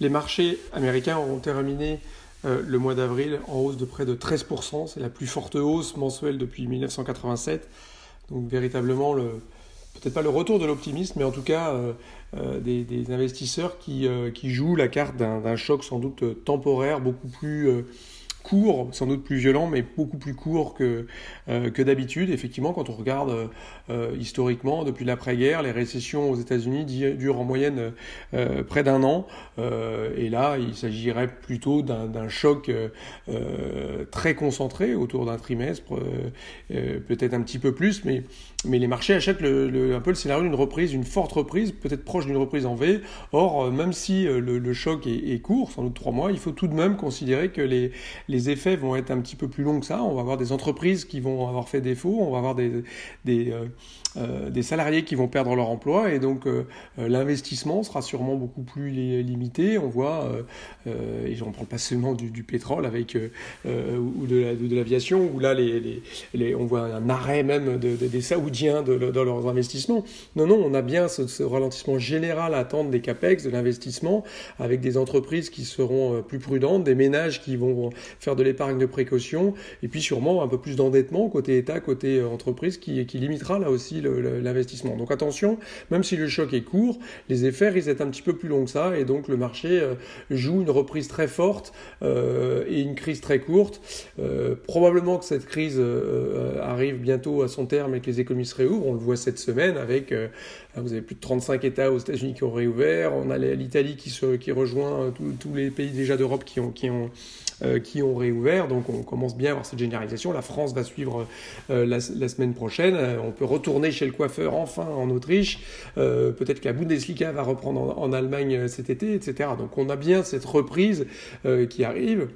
Les marchés américains ont terminé euh, le mois d'avril en hausse de près de 13%. C'est la plus forte hausse mensuelle depuis 1987. Donc véritablement, peut-être pas le retour de l'optimisme, mais en tout cas euh, euh, des, investisseurs qui jouent la carte d'un choc sans doute temporaire, beaucoup plus court, sans doute plus violent, mais beaucoup plus court que, euh, que d'habitude. Effectivement, quand on regarde euh, euh, historiquement, depuis l'après-guerre, les récessions aux États-Unis durent en moyenne près d'un an. et là, il s'agirait plutôt d'un choc très concentré autour d'un trimestre, peut-être un petit peu plus, mais, mais les marchés achètent le, un peu le scénario d'une reprise, une forte reprise, peut-être proche d'une reprise en V. Or, même si le, choc est, court, sans doute trois mois, il faut tout de même considérer que les effets vont être un petit peu plus longs que ça. On va avoir des entreprises qui vont avoir fait défaut, on va avoir des, des, euh, euh, salariés qui vont perdre leur emploi et donc euh, l'investissement sera sûrement beaucoup plus limité. On voit, et j'en parle pas seulement du, pétrole avec ou de l'aviation, où là les, les, on voit un arrêt même des Saoudiens de, dans leurs investissements. Non, non, on a bien ce, ce ralentissement général à attendre des CAPEX, de l'investissement, avec des entreprises qui seront plus prudentes, des ménages qui vont faire de l'épargne de précaution, et puis sûrement un peu plus d'endettement côté État, côté euh, entreprise, qui, qui limitera là aussi l'investissement. Donc attention, même si le choc est court, les effets risquent d'être un petit peu plus longs que ça, et donc le marché euh, joue une reprise très forte euh, et une crise très courte. probablement que cette crise arrive bientôt à son terme et que les économies se réouvrent. On le voit cette semaine avec, vous avez plus de 35 États aux États-Unis qui ont réouvert, on a l'Italie qui, qui rejoint tous les pays déjà d'Europe qui ont, qui ont qui ont réouvert. Donc on commence bien à voir cette généralisation. La France va suivre euh, la, semaine prochaine. Euh, on peut retourner chez le coiffeur enfin en Autriche. Peut-être que la Bundesliga va reprendre en Allemagne cet été, etc. Donc on a bien cette reprise qui arrive.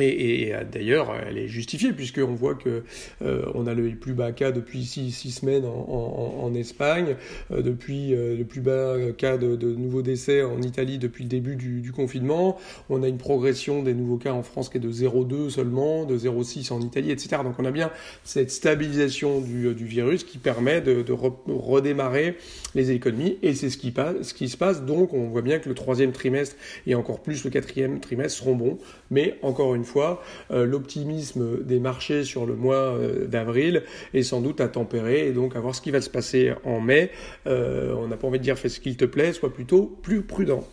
Et, euh, d'ailleurs, elle est justifiée puisqu'on voit que euh, on a le plus bas cas depuis six, semaines en, Espagne, euh, depuis le plus bas cas de, nouveaux décès en Italie depuis le début du, confinement. On a une progression des nouveaux cas en France qui est de 0,2 seulement, de 0,6 en Italie, etc. Donc on a bien cette stabilisation du, virus qui permet de, redémarrer les économies et c'est ce qui, ce qui se passe. Donc on voit bien que le troisième trimestre et encore plus le quatrième trimestre seront bons, mais encore une fois, euh, l'optimisme des marchés sur le mois euh, d'avril est sans doute à tempérer et donc à voir ce qui va se passer en mai. Euh, on n'a pas envie de dire fais ce qu'il te plaît, soit plutôt plus prudent.